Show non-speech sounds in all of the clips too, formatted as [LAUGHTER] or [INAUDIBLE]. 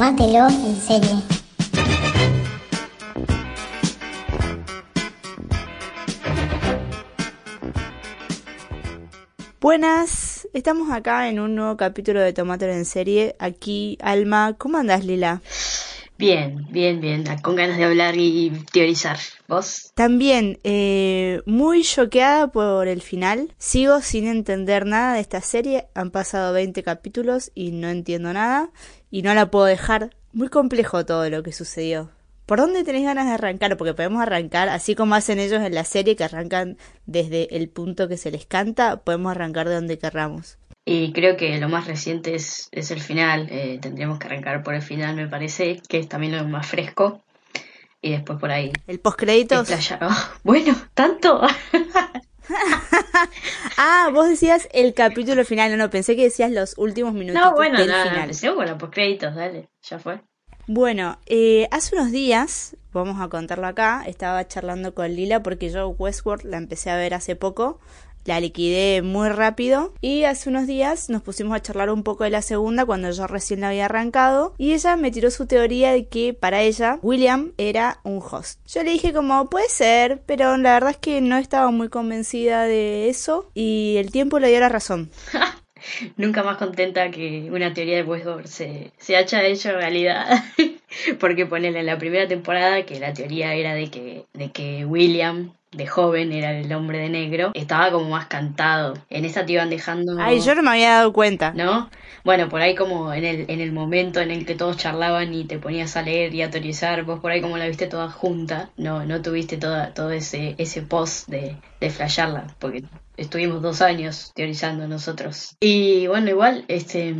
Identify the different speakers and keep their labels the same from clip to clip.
Speaker 1: Tómatelo en serie.
Speaker 2: Buenas, estamos acá en un nuevo capítulo de Tomátelo en serie. Aquí, Alma, ¿cómo andás, Lila?
Speaker 3: Bien, bien, bien, con ganas de hablar y teorizar. ¿Vos?
Speaker 2: También, eh, muy choqueada por el final. Sigo sin entender nada de esta serie. Han pasado 20 capítulos y no entiendo nada. Y no la puedo dejar. Muy complejo todo lo que sucedió. ¿Por dónde tenéis ganas de arrancar? Porque podemos arrancar, así como hacen ellos en la serie, que arrancan desde el punto que se les canta, podemos arrancar de donde querramos.
Speaker 3: Y creo que lo más reciente es, es el final. Eh, tendríamos que arrancar por el final, me parece, que es también lo más fresco. Y después por ahí.
Speaker 2: El postcréditos.
Speaker 3: Oh, [LAUGHS] bueno, tanto. [LAUGHS] [LAUGHS]
Speaker 2: ah, vos decías el capítulo final, no, no, pensé que decías los últimos minutos.
Speaker 3: No, bueno,
Speaker 2: del
Speaker 3: no,
Speaker 2: final.
Speaker 3: empecemos con los postcréditos, dale, ya fue.
Speaker 2: Bueno, eh, hace unos días, vamos a contarlo acá, estaba charlando con Lila porque yo Westworld la empecé a ver hace poco, la liquidé muy rápido y hace unos días nos pusimos a charlar un poco de la segunda cuando yo recién la había arrancado y ella me tiró su teoría de que para ella William era un host. Yo le dije como puede ser, pero la verdad es que no estaba muy convencida de eso y el tiempo le dio la razón. [LAUGHS]
Speaker 3: Nunca más contenta que una teoría de Westworld se, se haya hecho realidad. [LAUGHS] Porque ponele en la primera temporada que la teoría era de que, de que William de joven era el hombre de negro, estaba como más cantado. En esta te iban dejando.
Speaker 2: Ay, yo no me había dado cuenta.
Speaker 3: ¿No? Bueno, por ahí como en el, en el momento en el que todos charlaban y te ponías a leer y a teorizar, vos por ahí como la viste toda junta, no, no tuviste toda, todo ese, ese post de, de flashearla, porque estuvimos dos años teorizando nosotros. Y bueno, igual, este,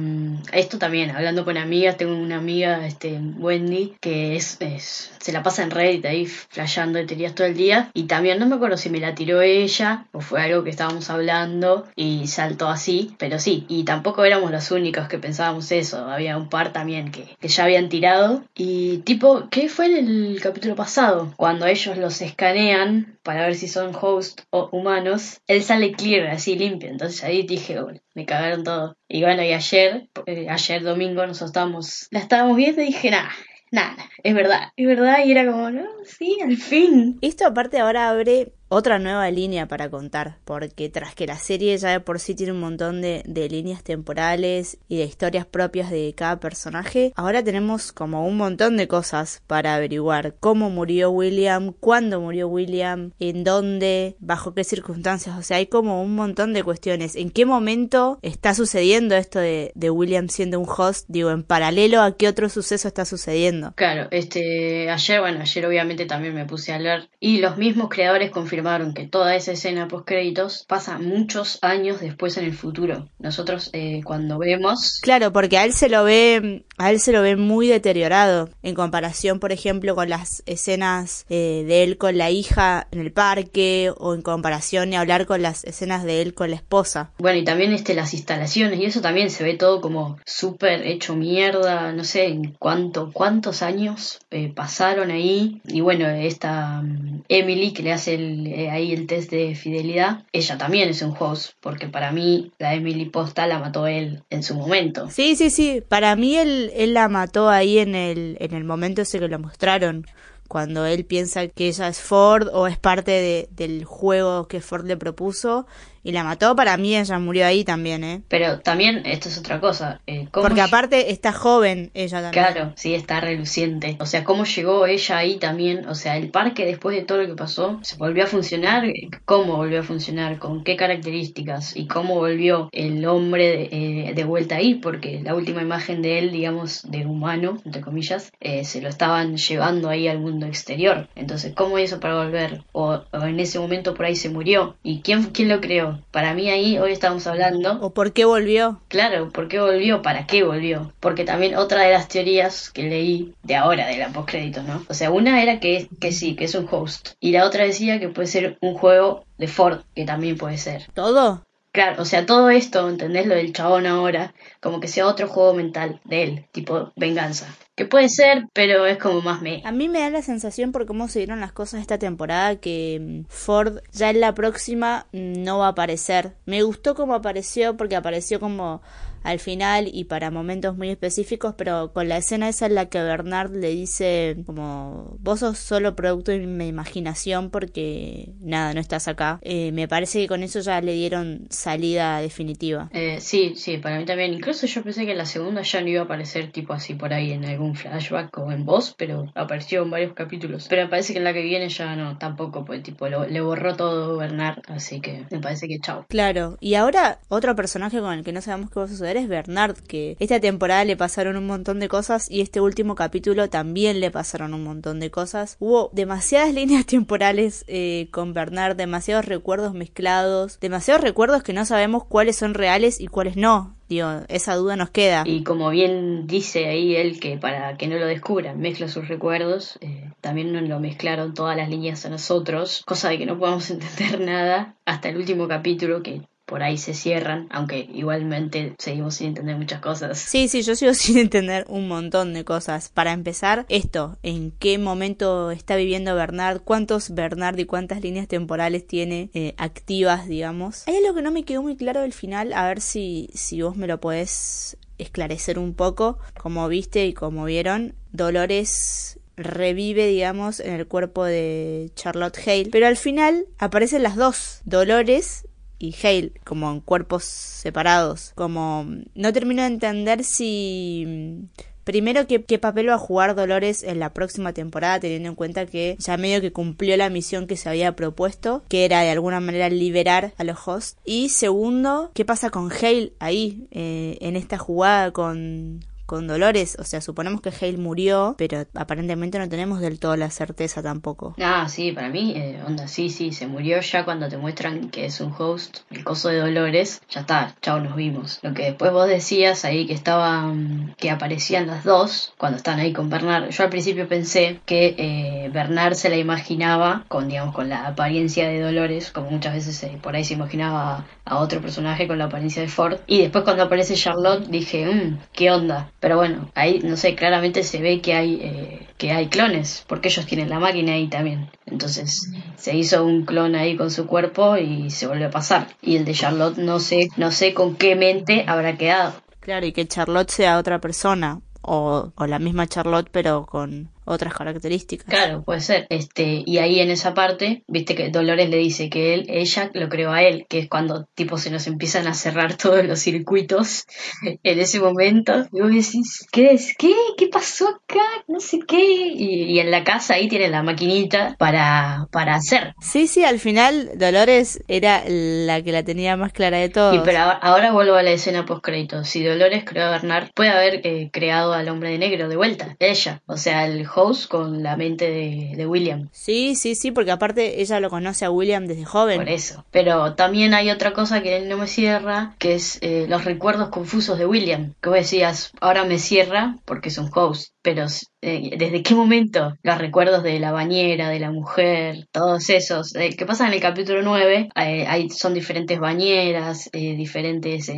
Speaker 3: esto también, hablando con amigas, tengo una amiga, este, Wendy, que es, es se la pasa en Reddit ahí flasheando de teorías todo el día. Y también no me acuerdo si me la tiró ella o fue algo que estábamos hablando y saltó así, pero sí, y tampoco éramos los únicos que pensábamos eso, había un par también que, que ya habían tirado. Y tipo, ¿qué fue en el capítulo pasado? Cuando ellos los escanean para ver si son host o humanos, él sale clear, así limpio. Entonces ahí dije, me cagaron todo. Y bueno, y ayer, eh, ayer domingo, nosotros estábamos, la estábamos viendo y dije, nada, nada, es verdad, es verdad. Y era como, no, sí, al fin.
Speaker 2: Esto aparte ahora abre otra nueva línea para contar, porque tras que la serie ya de por sí tiene un montón de, de, líneas temporales y de historias propias de cada personaje, ahora tenemos como un montón de cosas para averiguar cómo murió William, cuándo murió William, en dónde, bajo qué circunstancias, o sea, hay como un montón de cuestiones. ¿En qué momento está sucediendo esto de, de William siendo un host? Digo, en paralelo a qué otro suceso está sucediendo.
Speaker 3: Claro, este, ayer, bueno, ayer obviamente también me puse a leer y los mismos creadores confirmaron que toda esa escena post créditos pasa muchos años después en el futuro. Nosotros eh, cuando vemos
Speaker 2: Claro, porque a él se lo ve a él se lo ve muy deteriorado en comparación, por ejemplo, con las escenas eh, de él con la hija en el parque o en comparación y hablar con las escenas de él con la esposa.
Speaker 3: Bueno, y también este las instalaciones y eso también se ve todo como súper hecho mierda, no sé en cuánto cuántos años eh, pasaron ahí y bueno, esta um, Emily que le hace el eh, ahí el test de fidelidad, ella también es un host, porque para mí la Emily Posta la mató él en su momento.
Speaker 2: Sí, sí, sí, para mí él, la mató ahí en el, en el momento ese que lo mostraron cuando él piensa que ella es Ford o es parte de, del juego que Ford le propuso y la mató, para mí ella murió ahí también, ¿eh?
Speaker 3: Pero también, esto es otra cosa. Eh,
Speaker 2: Porque aparte está joven ella también.
Speaker 3: Claro, sí, está reluciente. O sea, cómo llegó ella ahí también. O sea, el parque después de todo lo que pasó, ¿se volvió a funcionar? ¿Cómo volvió a funcionar? ¿Con qué características? ¿Y cómo volvió el hombre de, eh, de vuelta ahí? Porque la última imagen de él, digamos, de humano, entre comillas, eh, se lo estaban llevando ahí al mundo exterior. Entonces, ¿cómo hizo para volver? O, o en ese momento por ahí se murió. ¿Y quién, quién lo creó? Para mí ahí hoy estamos hablando.
Speaker 2: ¿O por qué volvió?
Speaker 3: Claro, ¿por qué volvió? ¿Para qué volvió? Porque también otra de las teorías que leí de ahora, de la postcréditos, ¿no? O sea, una era que, que sí, que es un host. Y la otra decía que puede ser un juego de Ford, que también puede ser.
Speaker 2: ¿Todo?
Speaker 3: Claro, o sea, todo esto, ¿entendés? Lo del chabón ahora, como que sea otro juego mental de él, tipo venganza. Que puede ser, pero es como más me.
Speaker 2: A mí me da la sensación por cómo se dieron las cosas esta temporada que mm, Ford ya en la próxima no va a aparecer. Me gustó cómo apareció porque apareció como al final y para momentos muy específicos, pero con la escena esa en la que Bernard le dice como vos sos solo producto de mi imaginación porque nada, no estás acá. Eh, me parece que con eso ya le dieron salida definitiva.
Speaker 3: Eh, sí, sí, para mí también. Incluso yo pensé que en la segunda ya no iba a aparecer tipo así por ahí en algún flashback o en voz, pero apareció en varios capítulos. Pero me parece que en la que viene ya no, tampoco, pues tipo le borró todo Bernard, así que me parece que chao.
Speaker 2: Claro, y ahora otro personaje con el que no sabemos qué va a suceder es Bernard, que esta temporada le pasaron un montón de cosas y este último capítulo también le pasaron un montón de cosas. Hubo demasiadas [LAUGHS] líneas temporales eh, con Bernard, demasiados recuerdos mezclados, demasiados recuerdos que no sabemos cuáles son reales y cuáles no. Digo, esa duda nos queda.
Speaker 3: Y como bien dice ahí él que para que no lo descubran, mezcla sus recuerdos, eh, también nos lo mezclaron todas las líneas a nosotros, cosa de que no podemos [LAUGHS] entender nada hasta el último capítulo que por ahí se cierran, aunque igualmente seguimos sin entender muchas cosas.
Speaker 2: Sí, sí, yo sigo [LAUGHS] sin entender un montón de cosas. Para empezar, esto, ¿en qué momento está viviendo Bernard? ¿Cuántos Bernard y cuántas líneas temporales tiene eh, activas, digamos? Hay algo que no me quedó muy claro del final, a ver si, si vos me lo podés esclarecer un poco. Como viste y como vieron, Dolores revive, digamos, en el cuerpo de Charlotte Hale. Pero al final aparecen las dos, Dolores y Hale como en cuerpos separados. Como no termino de entender si Primero, ¿qué, ¿qué, papel va a jugar Dolores en la próxima temporada, teniendo en cuenta que ya medio que cumplió la misión que se había propuesto, que era de alguna manera liberar a los hosts. Y segundo, ¿qué pasa con Hale ahí, eh, en esta jugada con, con Dolores. O sea, suponemos que Hale murió, pero aparentemente no tenemos del todo la certeza tampoco.
Speaker 3: Ah, sí, para mí, eh, onda, sí, sí, se murió ya cuando te muestran que es un host, el coso de Dolores, ya está, chao, nos vimos. Lo que después vos decías ahí que estaban, que aparecían las dos cuando estaban ahí con Bernard. Yo al principio pensé que eh, Bernard se la imaginaba con, digamos, con la apariencia de Dolores, como muchas veces eh, por ahí se imaginaba a otro personaje con la apariencia de Ford. Y después cuando aparece Charlotte dije, mmm, ¿qué onda? Pero bueno, ahí no sé, claramente se ve que hay eh, que hay clones, porque ellos tienen la máquina ahí también. Entonces se hizo un clon ahí con su cuerpo y se volvió a pasar. Y el de Charlotte no sé, no sé con qué mente habrá quedado.
Speaker 2: Claro, y que Charlotte sea otra persona. O, o la misma Charlotte pero con otras características.
Speaker 3: Claro, puede ser. Este, y ahí en esa parte, viste que Dolores le dice que él, ella lo creó a él, que es cuando tipo se nos empiezan a cerrar [LAUGHS] todos los circuitos [LAUGHS] en ese momento. Y vos decís, ¿qué es? ¿Qué? ¿Qué pasó acá? No sé qué. Y, en la casa ahí tiene la maquinita para, para hacer.
Speaker 2: Sí, sí, al final Dolores era la que la tenía más clara de todo.
Speaker 3: Y pero ahora, vuelvo a la escena post crédito. Si Dolores creó a Bernard, puede haber eh, creado al hombre de negro de vuelta. Ella. O sea, el con la mente de, William.
Speaker 2: Sí, sí, sí, porque aparte ella lo conoce a William desde joven.
Speaker 3: Por eso. Pero también hay otra cosa que no me cierra, que es eh, los recuerdos confusos de William. Que vos decías, ahora me cierra porque es un host pero eh, ¿desde qué momento? Los recuerdos de la bañera, de la mujer, todos esos. Eh, ¿Qué pasa en el capítulo 9? Eh, hay, son diferentes bañeras, diferentes...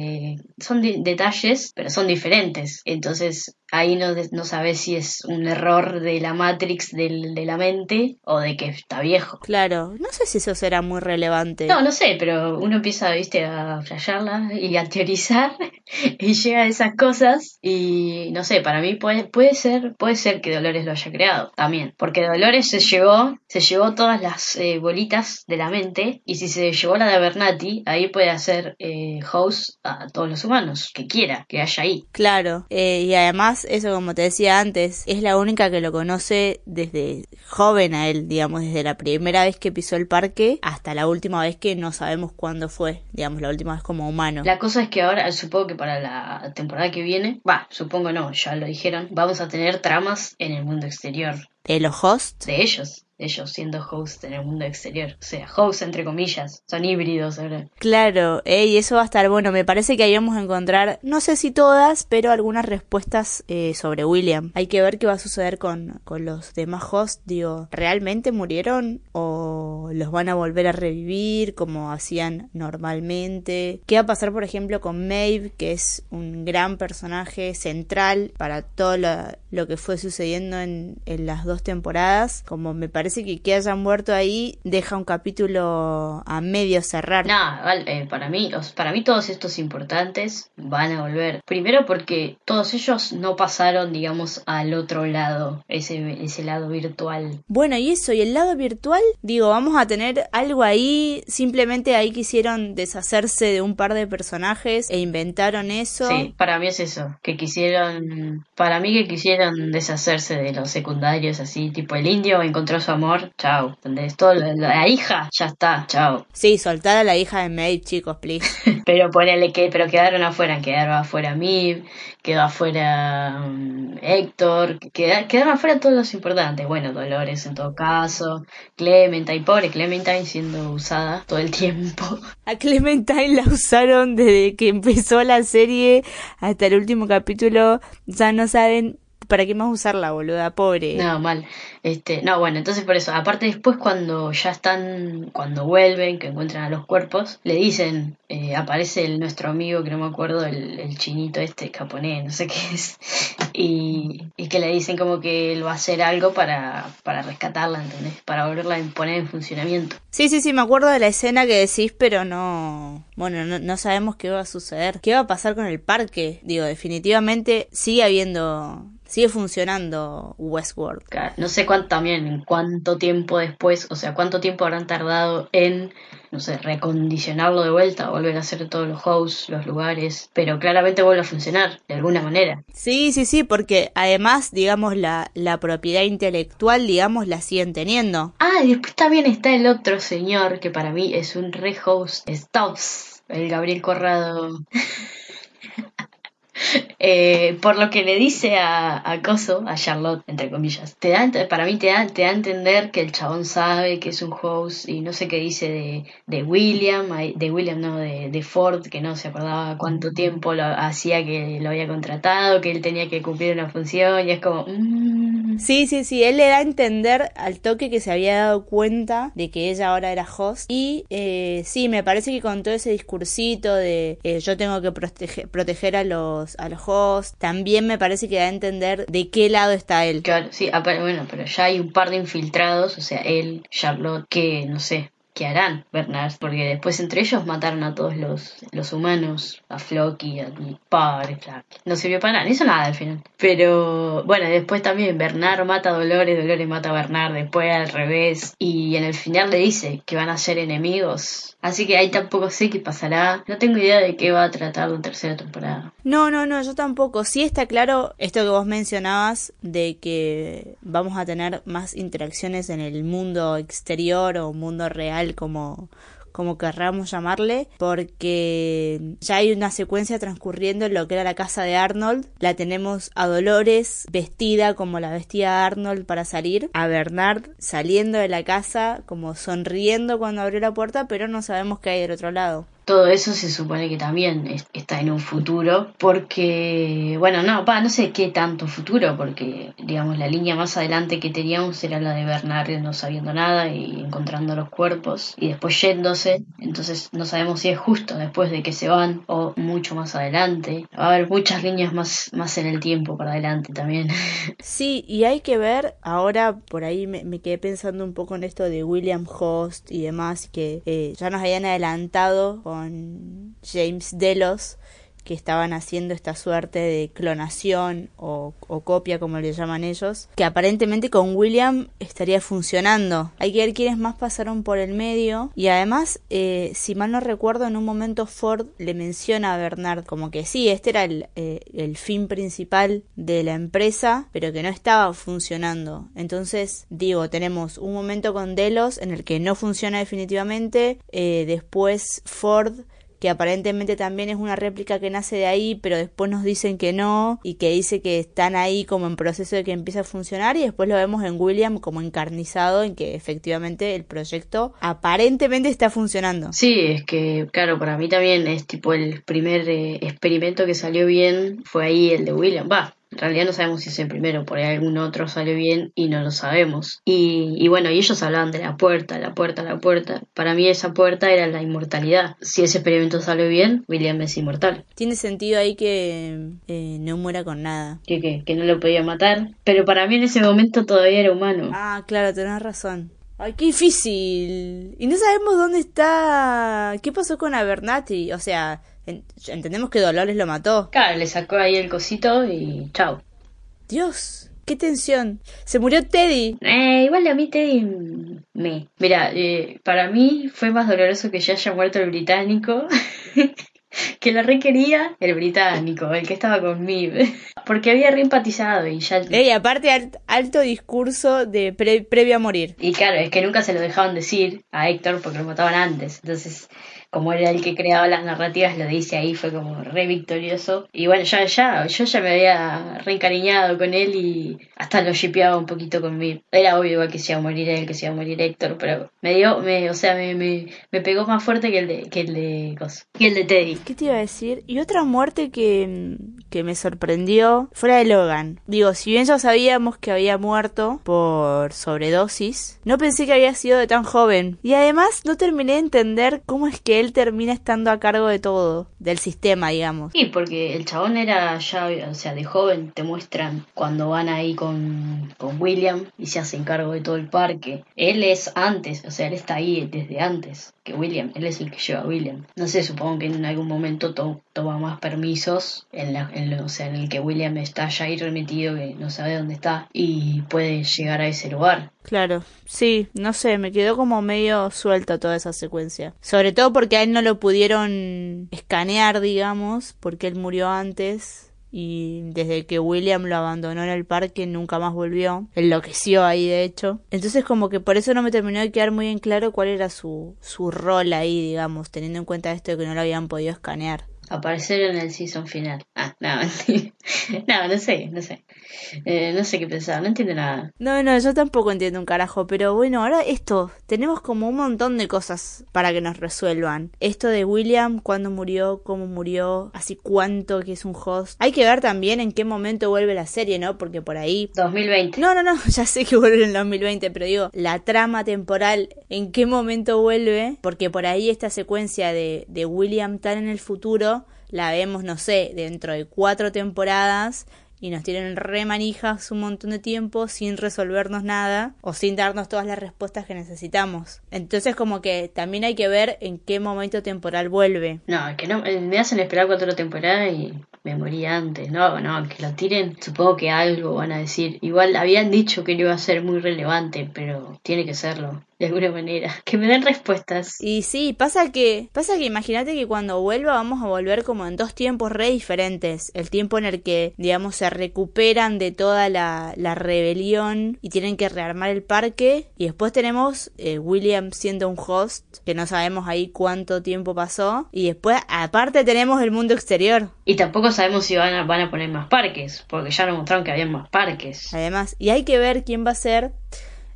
Speaker 3: son detalles, pero son diferentes. Entonces ahí no, no sabes si es un error de la Matrix del, de la mente o de que está viejo.
Speaker 2: Claro, no sé si eso será muy relevante.
Speaker 3: No, no sé, pero uno empieza, viste, a flashearla y a teorizar [LAUGHS] y llega a esas cosas y no sé, para mí puede, puede ser puede ser que Dolores lo haya creado también, porque Dolores se llevó, se llevó todas las eh, bolitas de la mente y si se llevó la de Bernati, ahí puede hacer eh, host a todos los humanos que quiera, que haya ahí.
Speaker 2: Claro, eh, y además eso como te decía antes, es la única que lo conoce desde joven a él, digamos, desde la primera vez que pisó el parque hasta la última vez que no sabemos cuándo fue, digamos, la última vez como humano.
Speaker 3: La cosa es que ahora, supongo que para la temporada que viene, va, supongo no, ya lo dijeron, vamos a tener tramas en el mundo exterior.
Speaker 2: ¿De los hosts?
Speaker 3: De ellos ellos siendo hosts en el mundo exterior. O sea, hosts entre comillas, son híbridos.
Speaker 2: Claro, y eso va a estar bueno. Me parece que ahí vamos a encontrar, no sé si todas, pero algunas respuestas eh, sobre William. Hay que ver qué va a suceder con, con los demás hosts. Digo, ¿realmente murieron o los van a volver a revivir como hacían normalmente? ¿Qué va a pasar, por ejemplo, con Maeve, que es un gran personaje central para todo lo, que fue sucediendo en, en las dos temporadas? Como me parece que que hayan muerto ahí deja un capítulo a medio cerrar.
Speaker 3: No, vale, para mí, para mí todos estos importantes van a volver. Primero porque todos ellos no pasaron, digamos, al otro lado, ese, ese lado virtual.
Speaker 2: Bueno, y eso, y el lado virtual, digo, vamos a tener algo ahí, simplemente ahí quisieron deshacerse de un par de personajes e inventaron eso.
Speaker 3: Sí, para mí es eso, que quisieron, para mí que quisieron deshacerse de los secundarios así, tipo el indio encontró su amor, chao, ¿entendés? Todo, la, hija, ya está, chao.
Speaker 2: Sí, soltar a la hija de Maeve, chicos, please. [LAUGHS]
Speaker 3: pero ponele que, pero quedaron afuera, quedaron afuera Mib, quedó afuera um, Héctor, quedaron afuera todos los importantes. Bueno, Dolores en todo caso, Clementine, pobre Clementine siendo usada todo el tiempo. [LAUGHS]
Speaker 2: A Clementine la usaron desde que empezó la serie hasta el último capítulo. Ya no saben ¿para qué más usarla, boluda? Pobre.
Speaker 3: No, mal. Este, no, bueno, entonces por eso, aparte después cuando ya están, cuando vuelven, que encuentran a los cuerpos, le dicen, eh, aparece el, nuestro amigo, que no me acuerdo, el, chinito este japonés, no sé qué es, y, y, que le dicen como que él va a hacer algo para, para rescatarla, ¿entendés? Para volverla a poner en funcionamiento.
Speaker 2: Sí, sí, sí, me acuerdo de la escena que decís, pero no, bueno, no, no sabemos qué va a suceder. ¿Qué va a pasar con el parque? Digo, definitivamente sigue habiendo sigue funcionando Westworld.
Speaker 3: No sé cuánto también, cuánto tiempo después, o sea, cuánto tiempo habrán tardado en, no sé, recondicionarlo de vuelta, volver a hacer todos los hosts, los lugares, pero claramente vuelve a funcionar de alguna manera.
Speaker 2: Sí, sí, sí, porque además, digamos, la, la propiedad intelectual, digamos, la siguen teniendo.
Speaker 3: Ah, y después también está el otro señor que para mí es un re-host, Stops, el Gabriel Corrado. [LAUGHS] [LAUGHS] Eh, por lo que le dice a, a Coso, a Charlotte, entre comillas, te da, para mí te da, te da a entender que el chabón sabe que es un host y no sé qué dice de, de William, de William no, de, de, Ford, que no se acordaba cuánto tiempo lo hacía que lo había contratado, que él tenía que cumplir una función y es como... Mm.
Speaker 2: Sí, sí, sí, él le da a entender al toque que se había dado cuenta de que ella ahora era host y eh, sí, me parece que con todo ese discursito de eh, yo tengo que proteger, proteger a los a los hosts, también me parece que da a entender de qué lado está él.
Speaker 3: Claro, sí, bueno, pero ya hay un par de infiltrados, o sea, él, Charlotte, que no sé, ¿qué harán Bernard? Porque después entre ellos mataron a todos los, los humanos, a Floki, a pobre Clark. No sirvió para nada, no hizo nada al final. Pero bueno, después también Bernard mata a Dolores, Dolores mata a Bernard, después al revés. Y en el final le dice que van a ser enemigos. Así que ahí tampoco sé qué pasará. No tengo idea de qué va a tratar la tercera temporada.
Speaker 2: No, no, no, yo tampoco. Sí está claro esto que vos mencionabas de que vamos a tener más interacciones en el mundo exterior o mundo real como, como querramos llamarle, porque ya hay una secuencia transcurriendo en lo que era la casa de Arnold. La tenemos a Dolores vestida como la vestía Arnold para salir, a Bernard saliendo de la casa como sonriendo cuando abrió la puerta, pero no sabemos qué hay del otro lado
Speaker 3: todo eso se supone que también está en un futuro, porque, bueno, no, pa, no sé qué tanto futuro, porque, digamos, la línea más adelante que teníamos era la de Bernard no sabiendo nada y encontrando los cuerpos y después yéndose, entonces no sabemos si es justo después de que se van o mucho más adelante. Va a haber muchas líneas más, más en el tiempo para adelante también. [LAUGHS]
Speaker 2: Sí, y hay que ver, ahora por ahí me, quedé pensando un poco en esto de William Host y demás, que eh, ya nos habían adelantado con James Delos que estaban haciendo esta suerte de clonación o, copia como le llaman ellos, que aparentemente con William estaría funcionando. Hay que ver quiénes más pasaron por el medio y además, eh, si mal no recuerdo, en un momento Ford le menciona a Bernard como que sí, este era el, eh, el fin principal de la empresa, pero que no estaba funcionando. Entonces, digo, tenemos un momento con Delos en el que no funciona definitivamente, eh, después Ford que aparentemente también es una réplica que nace de ahí, pero después nos dicen que no, y que dice que están ahí como en proceso de que empiece a funcionar, y después lo vemos en William como encarnizado en que efectivamente el proyecto aparentemente está funcionando.
Speaker 3: Sí, es que, claro, para mí también es tipo el primer eh, experimento que salió bien, fue ahí el de William. Va, en realidad no sabemos si es el primero, por ahí algún otro salió bien y no lo sabemos. Y, y, bueno, y ellos hablaban de la puerta, la puerta, la puerta. Para mí esa puerta era la inmortalidad. Si ese experimento salió bien, William es inmortal.
Speaker 2: Tiene sentido ahí que eh, no muera con nada.
Speaker 3: ¿Que qué? Que no lo podía matar. Pero para mí en ese momento todavía era humano.
Speaker 2: Ah, claro, tenés razón. Ay, qué difícil. Y no sabemos dónde está. ¿Qué pasó con Abernathy? O sea, entendemos que Dolores lo mató.
Speaker 3: Claro, le sacó ahí el cosito y chao.
Speaker 2: Dios, qué tensión. Se murió Teddy.
Speaker 3: Eh, igual a mí Teddy me. Mira, eh, para mí fue más doloroso que ya haya muerto el británico. [LAUGHS] que la requería el británico, el que estaba conmigo. [LAUGHS] Porque había reempatizado y ya.
Speaker 2: Y aparte, alto discurso de previo a morir.
Speaker 3: Y claro, es que nunca se lo dejaban decir a Héctor porque lo mataban antes. Entonces, como era el que creaba las narrativas, lo dice ahí, fue como re victorioso. Y bueno, ya, ya, yo ya me había reencariñado con él y hasta lo shipeaba un poquito conmigo. Era obvio que se iba a morir él, que se iba a morir Héctor, pero me dio, me, o sea, me, me, me pegó más fuerte que el de, que el de que el de Teddy.
Speaker 2: ¿Qué te iba a decir? Y otra muerte que, que me sorprendió fue la de Logan. Digo, si bien ya sabíamos que había muerto por sobredosis, no pensé que había sido de tan joven. Y además no terminé de entender cómo es que él termina estando a cargo de todo, del sistema, digamos.
Speaker 3: Sí, porque el chabón era ya, o sea, de joven, te muestran cuando van ahí con, con William y se hacen cargo de todo el parque. Él es antes, o sea, él está ahí desde antes que William, él es el que lleva a William. No sé, supongo que en algún momento toma más permisos, en, la, o sea, en el que William está ya ahí remitido, que no sabe dónde está, y puede llegar a ese lugar.
Speaker 2: Claro, sí, no sé, me quedó como medio suelta toda esa secuencia. Sobre todo porque a él no lo pudieron escanear, digamos, porque él murió antes y desde que William lo abandonó en el parque nunca más volvió. Enloqueció ahí, de hecho. Entonces como que por eso no me terminó de quedar muy en claro cuál era su, su rol ahí, digamos, teniendo en cuenta esto de que no lo habían podido escanear
Speaker 3: aparecer en el season final. Ah, no, [LAUGHS] no, no sé, no sé. Eh, no sé qué pensar, no entiendo nada.
Speaker 2: No, no, yo tampoco entiendo un carajo, pero bueno, ahora esto, tenemos como un montón de cosas para que nos resuelvan. Esto de William, cuándo murió, cómo murió, así cuánto que es un host. Hay que ver también en qué momento vuelve la serie, ¿no? Porque por ahí...
Speaker 3: 2020.
Speaker 2: No, no, no, [LAUGHS] ya sé que vuelve en 2020, pero digo, la trama temporal, en qué momento vuelve, porque por ahí esta secuencia de, de William tan en el futuro la vemos, no sé, dentro de cuatro temporadas y nos tienen re manijas un montón de tiempo sin resolvernos nada o sin darnos todas las respuestas que necesitamos. Entonces como que también hay que ver en qué momento temporal vuelve.
Speaker 3: No, es que no, eh, me hacen esperar cuatro temporadas y me morí antes. No, no, que lo tiren, supongo que algo van a decir. Igual habían dicho que no iba a ser muy relevante, pero tiene que serlo de alguna manera. Que me den respuestas.
Speaker 2: Y sí, pasa que, pasa que imagínate que cuando vuelva vamos a volver como en dos tiempos re diferentes. El tiempo en el que, digamos, se recuperan de toda la, la rebelión y tienen que rearmar el parque. Y después tenemos eh, William siendo un host, que no sabemos ahí cuánto tiempo pasó. Y después, aparte, tenemos el mundo exterior.
Speaker 3: Y tampoco sabemos si van a, van a poner más parques, porque ya nos mostraron que había más parques.
Speaker 2: Además, y hay que ver quién va a ser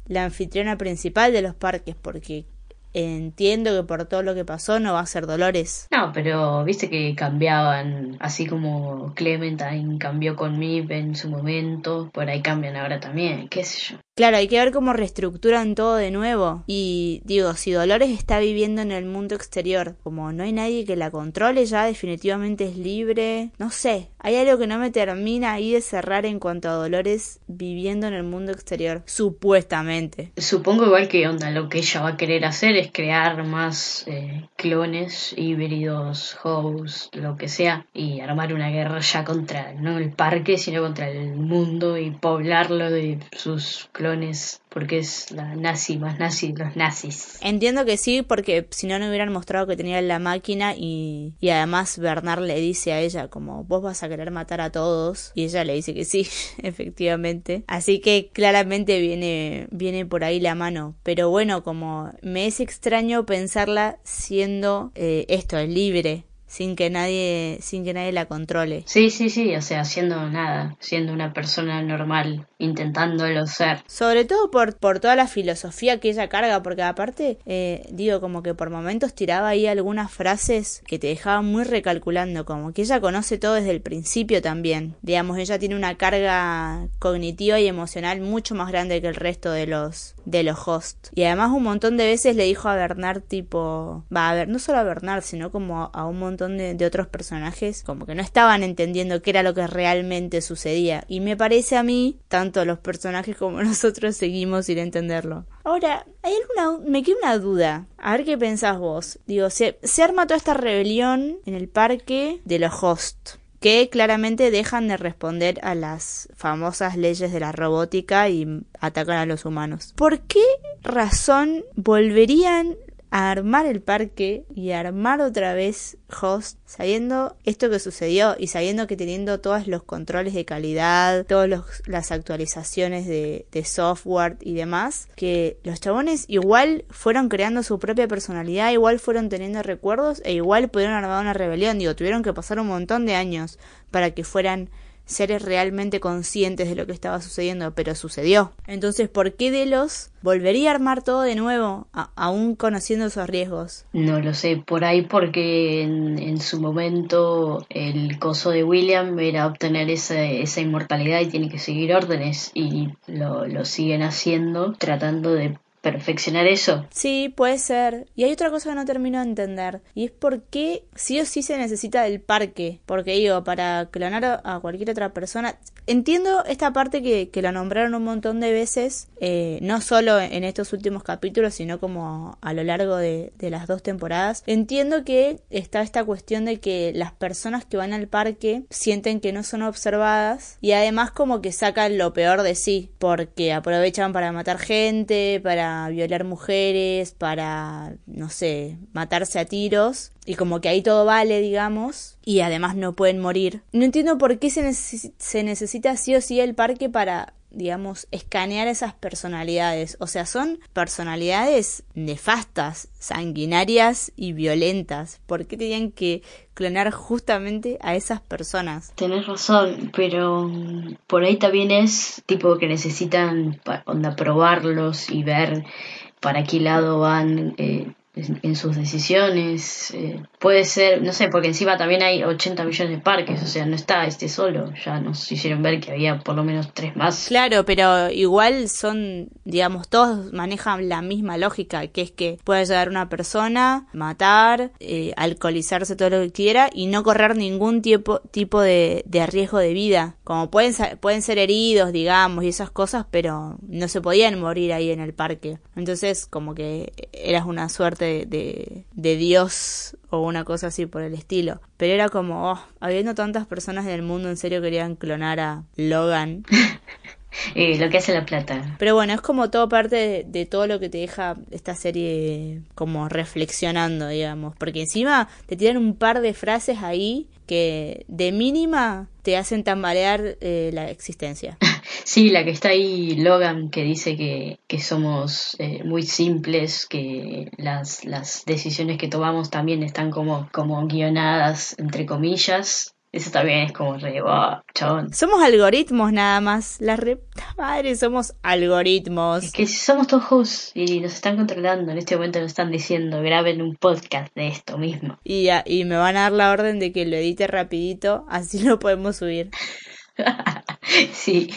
Speaker 2: la anfitriona principal de los parques, porque entiendo que por todo lo que pasó no va a ser Dolores.
Speaker 3: No, pero viste que cambiaban, así como Clementine cambió con Mip en su momento, por ahí cambian ahora también, qué sé yo.
Speaker 2: Claro, hay que ver cómo reestructuran todo de nuevo. Y digo, si Dolores está viviendo en el mundo exterior, como no hay nadie que la controle, ya definitivamente es libre. No sé, hay algo que no me termina ahí de cerrar en cuanto a Dolores viviendo en el mundo exterior, supuestamente.
Speaker 3: Supongo igual que onda, lo que ella va a querer hacer es crear más eh, clones, híbridos, hosts, lo que sea, y armar una guerra ya contra no el parque, sino contra el mundo y poblarlo de sus clones porque es la nazi más nazi de los nazis.
Speaker 2: Entiendo que sí, porque si no, no hubieran mostrado que tenía la máquina y, y además Bernard le dice a ella como vos vas a querer matar a todos y ella le dice que sí, [LAUGHS] efectivamente. Así que claramente viene, viene por ahí la mano. Pero bueno, como me es extraño pensarla siendo eh, esto, libre sin que nadie sin que nadie la controle.
Speaker 3: Sí, sí, sí, o sea, siendo nada, siendo una persona normal, intentándolo ser.
Speaker 2: Sobre todo por, por toda la filosofía que ella carga, porque aparte, eh, digo, como que por momentos tiraba ahí algunas frases que te dejaban muy recalculando, como que ella conoce todo desde el principio también. Digamos, ella tiene una carga cognitiva y emocional mucho más grande que el resto de los de los hosts. Y además un montón de veces le dijo a Bernard tipo, va a ver, no solo a Bernard, sino como a un montón de, otros personajes como que no estaban entendiendo qué era lo que realmente sucedía. Y me parece a mí, tanto los personajes como [LAUGHS] nosotros seguimos sin entenderlo. Ahora, hay alguna, me queda una duda. A ver qué pensás vos. Digo, se, se arma toda esta rebelión en el parque de los hosts que claramente dejan de responder a las famosas leyes de la robótica y atacan a los humanos. ¿Por qué razón volverían armar el parque y armar otra vez Host, sabiendo esto que sucedió y sabiendo que teniendo todos los controles de calidad, todas las actualizaciones de, de, software y demás, que los chabones igual fueron creando su propia personalidad, igual fueron teniendo recuerdos e igual pudieron armar una rebelión. Digo, tuvieron que pasar un montón de años para que fueran seres realmente conscientes de lo que estaba sucediendo, pero sucedió. Entonces, ¿por qué Delos volvería a armar todo de nuevo, aún conociendo esos riesgos?
Speaker 3: No lo sé, por ahí porque en, su momento el coso de William era obtener esa, inmortalidad y tiene que seguir órdenes y lo, lo siguen haciendo tratando de perfeccionar eso.
Speaker 2: Sí, puede ser. Y hay otra cosa que no termino de entender. Y es por qué sí o sí se necesita del parque. Porque digo, para clonar a cualquier otra persona. Entiendo esta parte que, que la nombraron un montón de veces. Eh, no solo en estos últimos capítulos, sino como a lo largo de, de las dos temporadas. Entiendo que está esta cuestión de que las personas que van al parque sienten que no son observadas. Y además como que sacan lo peor de sí. Porque aprovechan para matar gente, para violar mujeres, para, no sé, matarse a tiros, y como que ahí todo vale, digamos, y además no pueden morir. No entiendo por qué se, se necesita sí o sí el parque para digamos, escanear esas personalidades. O sea, son personalidades nefastas, sanguinarias y violentas. ¿Por qué tenían que clonar justamente a esas personas?
Speaker 3: Tenés razón, pero por ahí también es tipo que necesitan probarlos y ver para qué lado van. Eh, en sus decisiones. Eh, puede ser, no sé, porque encima también hay 80 millones de parques, o sea, no está este solo. Ya nos hicieron ver que había por lo menos tres más.
Speaker 2: Claro, pero igual son, digamos, todos manejan la misma lógica, que es que puede llegar una persona, matar, eh, alcoholizarse todo lo que quiera y no correr ningún tipo, tipo de, de riesgo de vida. Como pueden, pueden ser heridos, digamos, y esas cosas, pero no se podían morir ahí en el parque. Entonces, como que eras una suerte de, de, Dios o una cosa así por el estilo. Pero era como, oh, habiendo tantas personas en el mundo, en serio querían clonar a Logan. [LAUGHS]
Speaker 3: Eh, lo que hace la plata.
Speaker 2: Pero bueno, es como todo parte de, todo lo que te deja esta serie como reflexionando, digamos. Porque encima te tiran un par de frases ahí que de mínima te hacen tambalear eh, la existencia. [LAUGHS]
Speaker 3: Sí, la que está ahí, Logan, que dice que, que somos eh, muy simples, que las, las decisiones que tomamos también están como, como guionadas, entre comillas, eso también es como re, chabón.
Speaker 2: Somos algoritmos nada más. La re madre, somos algoritmos.
Speaker 3: Es que somos todos hosts y nos están controlando. En este momento nos están diciendo, graben un podcast de esto mismo.
Speaker 2: Y, y me van a dar la orden de que lo edite rapidito, así [LAUGHS] lo podemos subir. [LAUGHS]
Speaker 3: sí,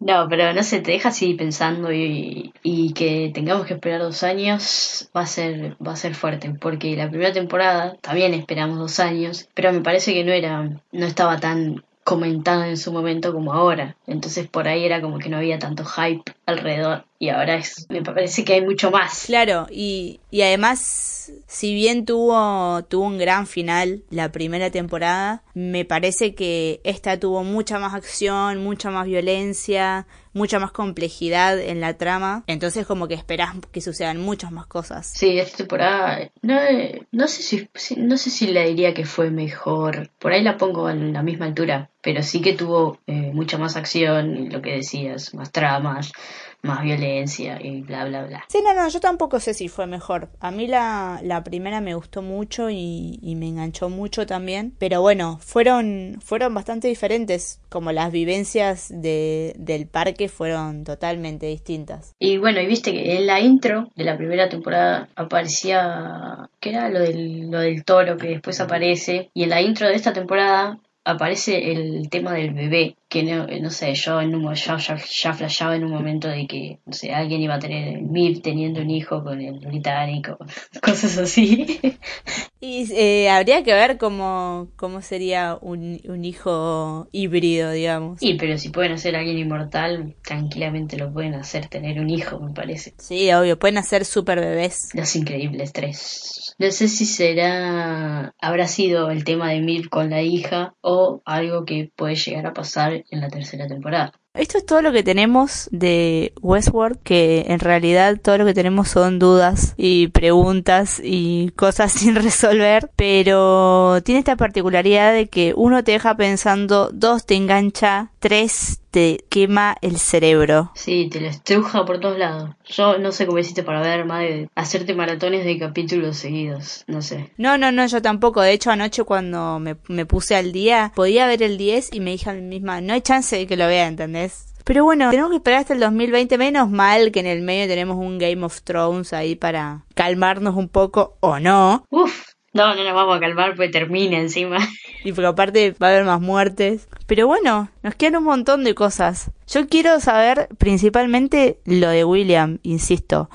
Speaker 3: no, pero no sé, te deja así pensando y, y, que tengamos que esperar dos años va a ser va a ser fuerte porque la primera temporada también esperamos dos años, pero me parece que no era no estaba tan comentada en su momento como ahora, entonces por ahí era como que no había tanto hype alrededor y ahora es, me parece que hay mucho más.
Speaker 2: Claro, y, y además, si bien tuvo, tuvo un gran final la primera temporada, me parece que esta tuvo mucha más acción, mucha más violencia, mucha más complejidad en la trama, entonces como que esperás que sucedan muchas más cosas.
Speaker 3: Sí, esta temporada no, no sé si no sé si le diría que fue mejor. Por ahí la pongo en la misma altura, pero sí que tuvo eh, mucha más acción, lo que decías, más tramas, más violencia y bla, bla, bla.
Speaker 2: Sí, no, no, yo tampoco sé si fue mejor. A mí la, la primera me gustó mucho y, y, me enganchó mucho también. Pero bueno, fueron, fueron bastante diferentes. Como las vivencias de, del parque fueron totalmente distintas.
Speaker 3: Y bueno, y viste que en la intro de la primera temporada aparecía. ¿Qué era lo del, lo del toro que después aparece? Y en la intro de esta temporada aparece el tema del bebé, que no, no sé, yo en un, ya, ya, ya flashaba en un momento de que, no sé, alguien iba a tener MIP teniendo un hijo con el británico, [LAUGHS] cosas así.
Speaker 2: Y eh, habría que ver cómo, cómo sería un, un hijo híbrido, digamos.
Speaker 3: Sí, pero si pueden hacer a alguien inmortal, tranquilamente lo pueden hacer tener un hijo, me parece.
Speaker 2: Sí, obvio, pueden hacer super bebés.
Speaker 3: Los increíbles tres. No sé si será, habrá sido el tema de Mir con la hija o algo que puede llegar a pasar en la tercera temporada.
Speaker 2: Esto es todo lo que tenemos de Westworld, que en realidad todo lo que tenemos son dudas y preguntas y cosas [LAUGHS] sin resolver, pero tiene esta particularidad de que uno te deja pensando, dos te engancha, tres te quema el cerebro.
Speaker 3: Sí, te lo estruja por todos lados. Yo no sé cómo hiciste para ver más de hacerte maratones de capítulos seguidos, no sé.
Speaker 2: No, no, no, yo tampoco. De hecho, anoche cuando me, me puse al día, podía ver el 10 y me dije a mí misma, no hay chance de que lo vea, ¿entendés? Pero bueno, tenemos que esperar hasta el 2020. Menos mal que en el medio tenemos un Game of Thrones ahí para calmarnos un poco o no.
Speaker 3: Uf, no, no nos vamos a calmar porque termina encima. [LAUGHS]
Speaker 2: Y porque aparte va a haber más muertes. Pero bueno, nos quedan un montón de cosas. Yo quiero saber principalmente lo de William, insisto.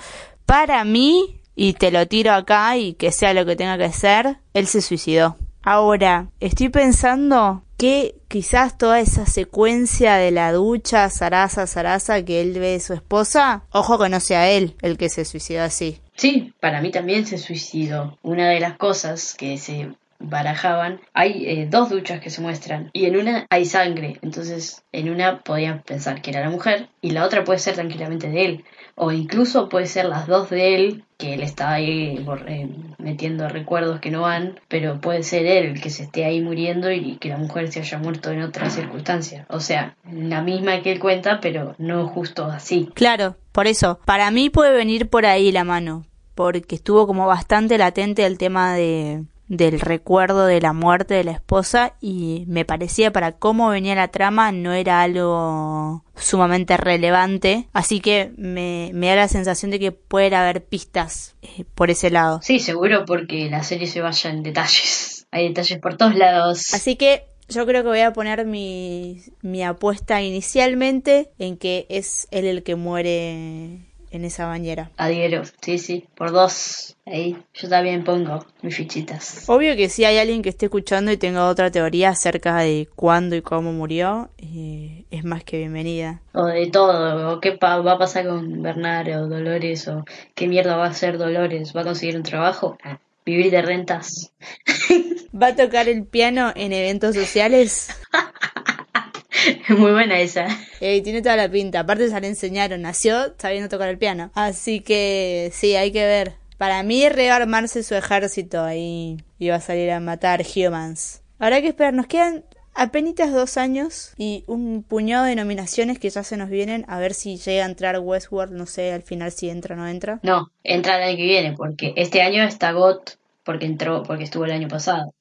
Speaker 2: Para mí, y te lo tiro acá y que sea lo que tenga que ser, él se suicidó. Ahora, estoy pensando que quizás toda esa secuencia de la ducha, zaraza, zaraza, que él ve de su esposa, ojo que no sea él el que se suicidó así.
Speaker 3: Sí, para mí también se suicidó. Una de las cosas que se barajaban, hay eh, dos duchas que se muestran y en una hay sangre, entonces en una podían pensar que era la mujer y la otra puede ser tranquilamente de él o incluso puede ser las dos de él que él está ahí eh, metiendo recuerdos que no van, pero puede ser él el que se esté ahí muriendo y que la mujer se haya muerto en otra circunstancia. O sea, la misma que él cuenta, pero no justo así.
Speaker 2: Claro, por eso, para mí puede venir por ahí la mano, porque estuvo como bastante latente el tema de del recuerdo de la muerte de la esposa y me parecía para cómo venía la trama no era algo sumamente relevante. Así que me, me da la sensación de que puede haber pistas eh, por ese lado.
Speaker 3: Sí seguro porque la serie se vaya en detalles. Hay detalles por todos lados.
Speaker 2: Así que yo creo que voy a poner mi, mi apuesta inicialmente en que es él el que muere en esa bañera.
Speaker 3: Adhiero, sí, sí, por dos. Ahí, yo también pongo mis fichitas.
Speaker 2: Obvio que si hay alguien que esté escuchando y tenga otra teoría acerca de cuándo y cómo murió, eh, es más que bienvenida.
Speaker 3: O de todo, o qué va a pasar con Bernardo Dolores, o qué mierda va a hacer Dolores, ¿va a conseguir un trabajo? Ah, vivir de rentas. [LAUGHS]
Speaker 2: ¿Va a tocar el piano en eventos sociales? [LAUGHS] [LAUGHS]
Speaker 3: Muy buena esa.
Speaker 2: Eh, tiene toda la pinta. Aparte se le enseñaron, nació sabiendo tocar el piano. Así que sí, hay que ver. Para mí rearmarse su ejército ahí iba a salir a matar humans. Habrá que esperar, nos quedan apenas dos años y un puñado de nominaciones que ya se nos vienen a ver si llega a entrar Westworld, no sé al final si entra o no entra.
Speaker 3: No, entra el año que viene, porque este año está GOT porque entró, porque estuvo el año pasado.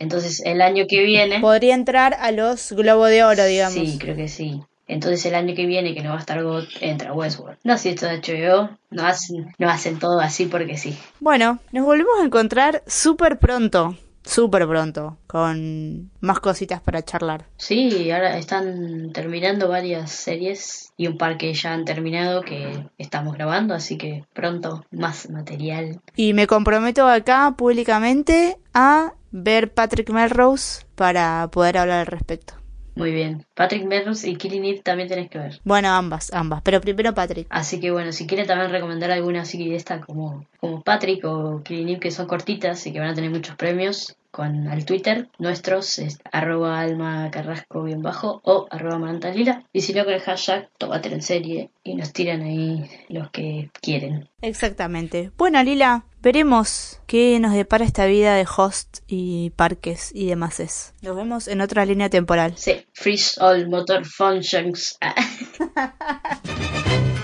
Speaker 3: Entonces el año que viene...
Speaker 2: Podría entrar a los Globo de Oro, digamos.
Speaker 3: Sí, creo que sí. Entonces el año que viene, que no va a estar GOT, entra Westworld. No, si esto de HBO, no hacen, no hacen todo así porque sí.
Speaker 2: Bueno, nos volvemos a encontrar súper pronto. Súper pronto, con más cositas para charlar.
Speaker 3: Sí, ahora están terminando varias series y un par que ya han terminado que estamos grabando, así que pronto más material.
Speaker 2: Y me comprometo acá públicamente a ver Patrick Melrose para poder hablar al respecto.
Speaker 3: Muy bien. Patrick Melrose y Killing Eve también tenés que ver.
Speaker 2: Bueno, ambas, ambas. Pero primero Patrick.
Speaker 3: Así que bueno, si quieren también recomendar alguna así de esta como, como Patrick o Killing Eve que son cortitas y que van a tener muchos premios, con al Twitter nuestros es arroba alma carrasco bien bajo o arroba marantalila y si no con el hashtag tómate en serie y nos tiran ahí los que quieren.
Speaker 2: Exactamente. Bueno Lila, veremos qué nos depara esta vida de host y parques y demás. Es. Nos vemos en otra línea temporal.
Speaker 3: Sí, freeze all motor functions. [LAUGHS]